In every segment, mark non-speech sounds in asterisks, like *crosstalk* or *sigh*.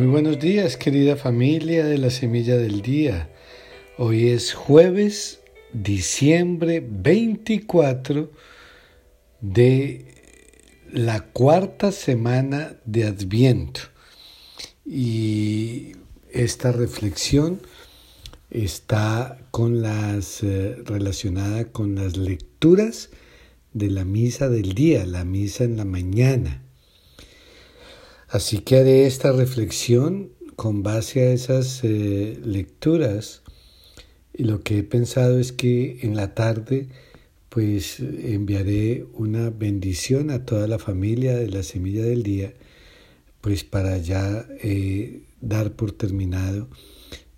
Muy buenos días, querida familia de la Semilla del Día. Hoy es jueves, diciembre 24 de la cuarta semana de Adviento. Y esta reflexión está con las eh, relacionada con las lecturas de la misa del día, la misa en la mañana. Así que haré esta reflexión con base a esas eh, lecturas y lo que he pensado es que en la tarde pues enviaré una bendición a toda la familia de la semilla del día pues para ya eh, dar por terminado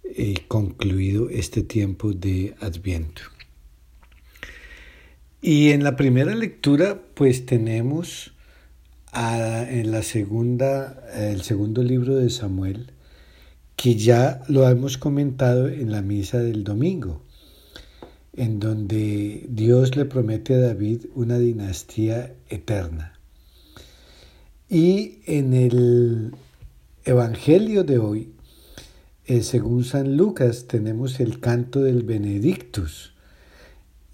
y eh, concluido este tiempo de Adviento. Y en la primera lectura pues tenemos en la segunda, el segundo libro de Samuel, que ya lo hemos comentado en la misa del domingo, en donde Dios le promete a David una dinastía eterna. Y en el Evangelio de hoy, eh, según San Lucas, tenemos el canto del Benedictus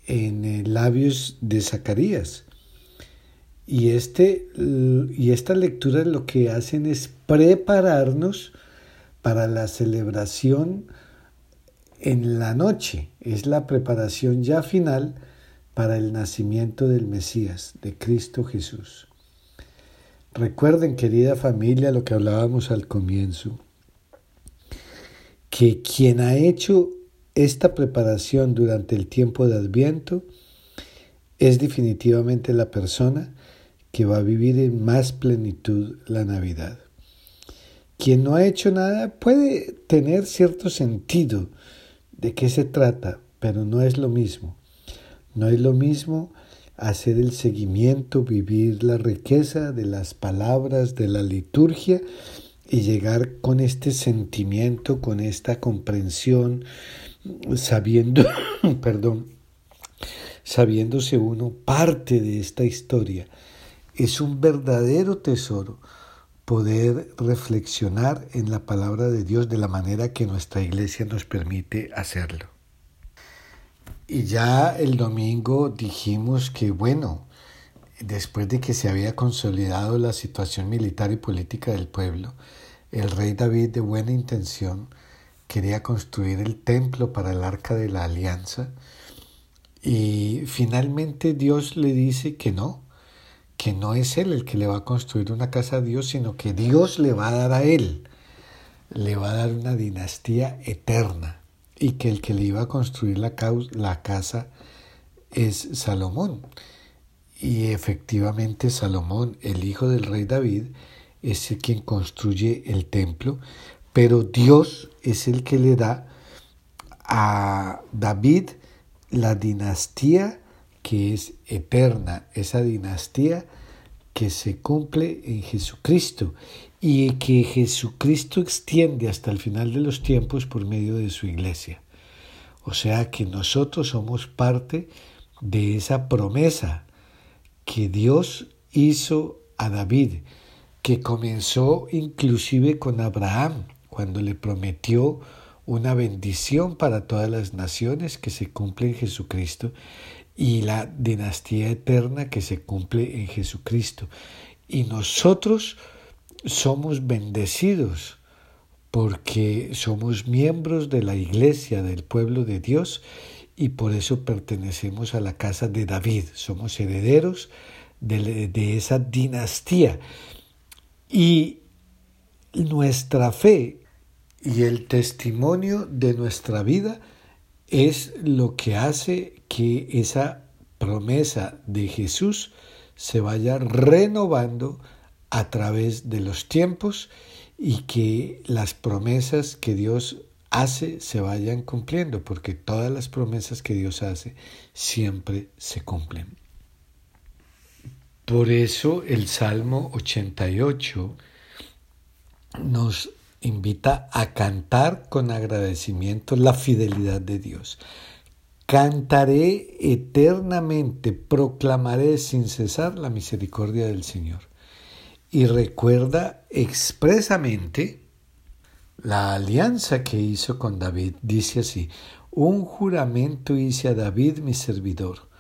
en labios de Zacarías y, este, y esta lectura lo que hacen es prepararnos para la celebración en la noche. Es la preparación ya final para el nacimiento del Mesías, de Cristo Jesús. Recuerden, querida familia, lo que hablábamos al comienzo, que quien ha hecho esta preparación durante el tiempo de Adviento es definitivamente la persona que va a vivir en más plenitud la Navidad. Quien no ha hecho nada puede tener cierto sentido de qué se trata, pero no es lo mismo. No es lo mismo hacer el seguimiento, vivir la riqueza de las palabras, de la liturgia y llegar con este sentimiento, con esta comprensión, sabiendo, *coughs* perdón, sabiéndose uno parte de esta historia es un verdadero tesoro poder reflexionar en la palabra de Dios de la manera que nuestra iglesia nos permite hacerlo. Y ya el domingo dijimos que, bueno, después de que se había consolidado la situación militar y política del pueblo, el rey David de buena intención quería construir el templo para el arca de la alianza y finalmente Dios le dice que no, que no es él el que le va a construir una casa a Dios, sino que Dios le va a dar a él, le va a dar una dinastía eterna y que el que le iba a construir la, casa es Salomón. Y efectivamente Salomón, el hijo del rey David, es el quien construye el templo, pero Dios es el que le da a David la dinastía que es eterna, esa dinastía que se cumple en Jesucristo y que Jesucristo extiende hasta el final de los tiempos por medio de su iglesia. O sea que nosotros somos parte de esa promesa que Dios hizo a David, que comenzó inclusive con Abraham, cuando le prometió una bendición para todas las naciones que se cumple en Jesucristo y la dinastía eterna que se cumple en Jesucristo. Y nosotros somos bendecidos porque somos miembros de la iglesia del pueblo de Dios y por eso pertenecemos a la casa de David, somos herederos de, de esa dinastía. Y nuestra fe y el testimonio de nuestra vida es lo que hace que esa promesa de Jesús se vaya renovando a través de los tiempos y que las promesas que Dios hace se vayan cumpliendo, porque todas las promesas que Dios hace siempre se cumplen. Por eso el Salmo 88 nos invita a cantar con agradecimiento la fidelidad de Dios. Cantaré eternamente, proclamaré sin cesar la misericordia del Señor. Y recuerda expresamente La alianza que hizo con David dice así, un juramento hice a David mi servidor,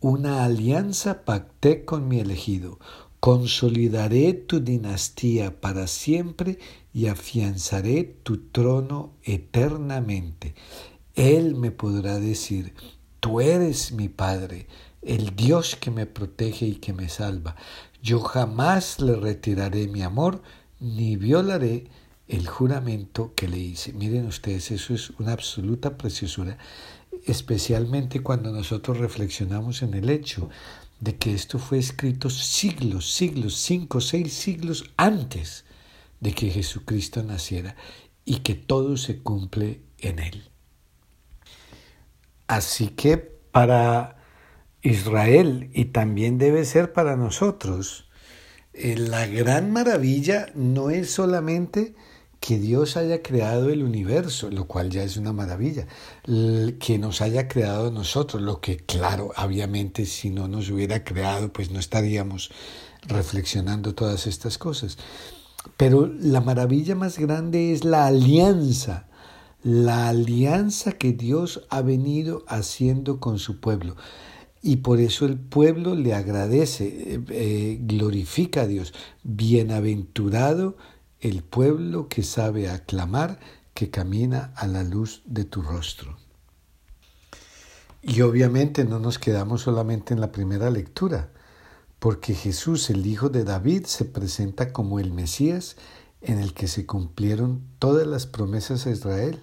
una alianza pacté con mi elegido, consolidaré tu dinastía para siempre y afianzaré tu trono eternamente. Él me podrá decir, tú eres mi Padre, el Dios que me protege y que me salva. Yo jamás le retiraré mi amor, ni violaré el juramento que le hice. Miren ustedes, eso es una absoluta preciosura, especialmente cuando nosotros reflexionamos en el hecho de que esto fue escrito siglos, siglos, cinco, seis siglos antes de que Jesucristo naciera y que todo se cumple en él. Así que para Israel y también debe ser para nosotros, eh, la gran maravilla no es solamente que Dios haya creado el universo, lo cual ya es una maravilla, que nos haya creado nosotros, lo que claro, obviamente si no nos hubiera creado, pues no estaríamos reflexionando todas estas cosas. Pero la maravilla más grande es la alianza, la alianza que Dios ha venido haciendo con su pueblo. Y por eso el pueblo le agradece, eh, eh, glorifica a Dios. Bienaventurado el pueblo que sabe aclamar, que camina a la luz de tu rostro. Y obviamente no nos quedamos solamente en la primera lectura, porque Jesús, el Hijo de David, se presenta como el Mesías en el que se cumplieron todas las promesas a Israel.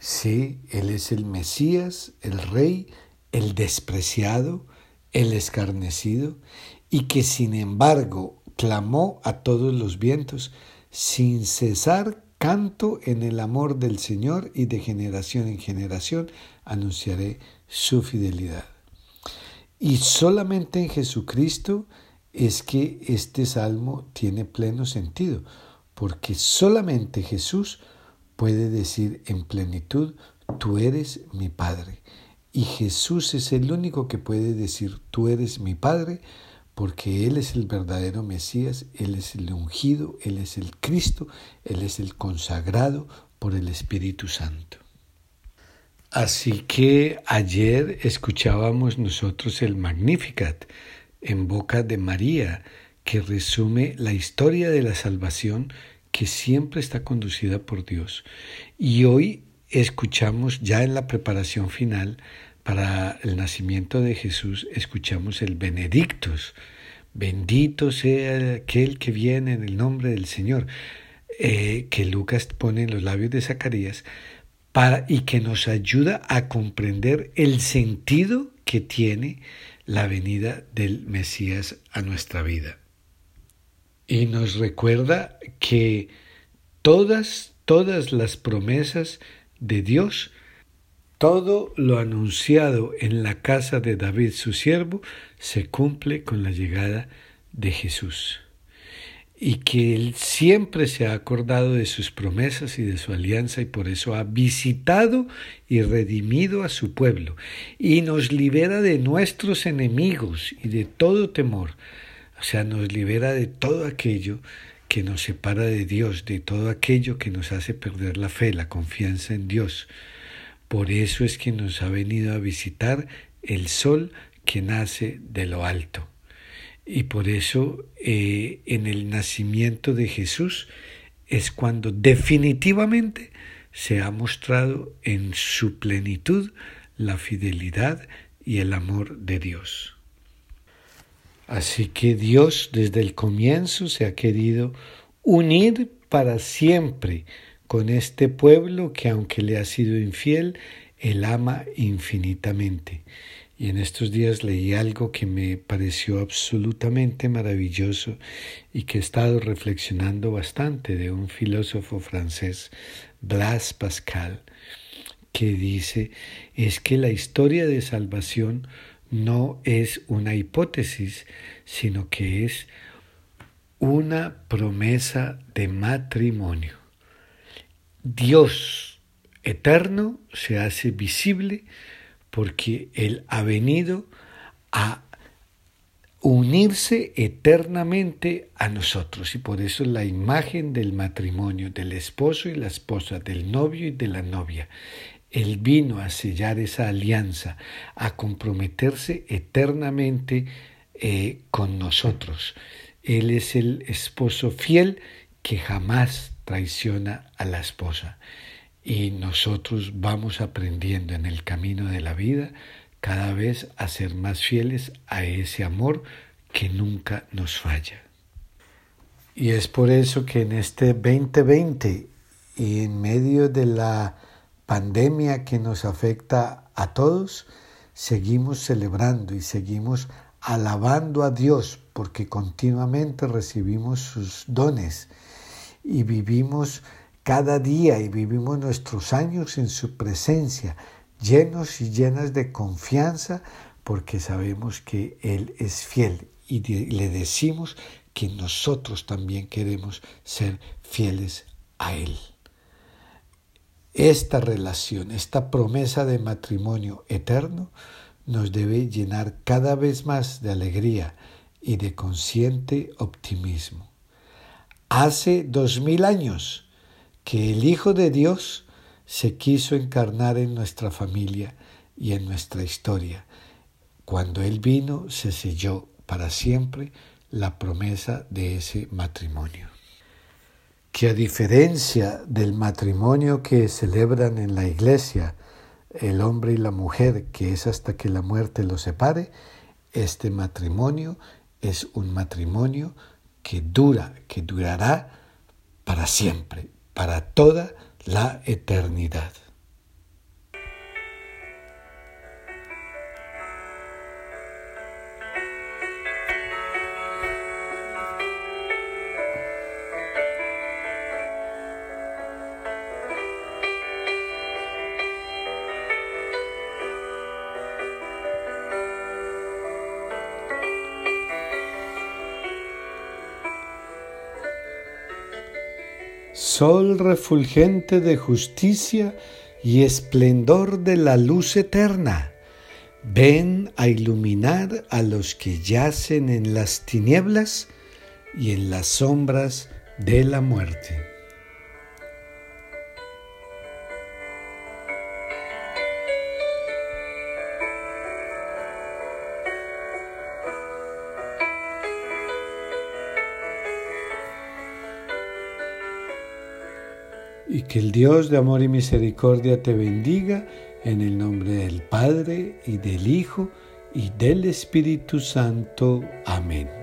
Sí, Él es el Mesías, el Rey, el despreciado, el escarnecido, y que sin embargo clamó a todos los vientos, sin cesar canto en el amor del Señor y de generación en generación anunciaré su fidelidad. Y solamente en Jesucristo es que este salmo tiene pleno sentido, porque solamente Jesús puede decir en plenitud, tú eres mi Padre. Y Jesús es el único que puede decir, tú eres mi Padre, porque Él es el verdadero Mesías, Él es el ungido, Él es el Cristo, Él es el consagrado por el Espíritu Santo. Así que ayer escuchábamos nosotros el Magnificat en boca de María, que resume la historia de la salvación que siempre está conducida por Dios. Y hoy escuchamos ya en la preparación final para el nacimiento de Jesús escuchamos el Benedictus. Bendito sea aquel que viene en el nombre del Señor, eh, que Lucas pone en los labios de Zacarías, para, y que nos ayuda a comprender el sentido que tiene la venida del Mesías a nuestra vida. Y nos recuerda que todas, todas las promesas de Dios todo lo anunciado en la casa de David su siervo se cumple con la llegada de Jesús. Y que Él siempre se ha acordado de sus promesas y de su alianza y por eso ha visitado y redimido a su pueblo y nos libera de nuestros enemigos y de todo temor. O sea, nos libera de todo aquello que nos separa de Dios, de todo aquello que nos hace perder la fe, la confianza en Dios. Por eso es que nos ha venido a visitar el sol que nace de lo alto. Y por eso eh, en el nacimiento de Jesús es cuando definitivamente se ha mostrado en su plenitud la fidelidad y el amor de Dios. Así que Dios desde el comienzo se ha querido unir para siempre con este pueblo que aunque le ha sido infiel, él ama infinitamente. Y en estos días leí algo que me pareció absolutamente maravilloso y que he estado reflexionando bastante de un filósofo francés, Blas Pascal, que dice es que la historia de salvación no es una hipótesis, sino que es una promesa de matrimonio. Dios eterno se hace visible porque Él ha venido a unirse eternamente a nosotros. Y por eso la imagen del matrimonio, del esposo y la esposa, del novio y de la novia. Él vino a sellar esa alianza, a comprometerse eternamente eh, con nosotros. Él es el esposo fiel que jamás traiciona a la esposa. Y nosotros vamos aprendiendo en el camino de la vida cada vez a ser más fieles a ese amor que nunca nos falla. Y es por eso que en este 2020 y en medio de la pandemia que nos afecta a todos, seguimos celebrando y seguimos alabando a Dios porque continuamente recibimos sus dones y vivimos cada día y vivimos nuestros años en su presencia, llenos y llenas de confianza porque sabemos que Él es fiel y le decimos que nosotros también queremos ser fieles a Él. Esta relación, esta promesa de matrimonio eterno nos debe llenar cada vez más de alegría y de consciente optimismo. Hace dos mil años que el Hijo de Dios se quiso encarnar en nuestra familia y en nuestra historia. Cuando Él vino, se selló para siempre la promesa de ese matrimonio. Que a diferencia del matrimonio que celebran en la iglesia el hombre y la mujer, que es hasta que la muerte los separe, este matrimonio es un matrimonio que dura, que durará para siempre, para toda la eternidad. Sol refulgente de justicia y esplendor de la luz eterna. Ven a iluminar a los que yacen en las tinieblas y en las sombras de la muerte. Que el Dios de amor y misericordia te bendiga en el nombre del Padre y del Hijo y del Espíritu Santo. Amén.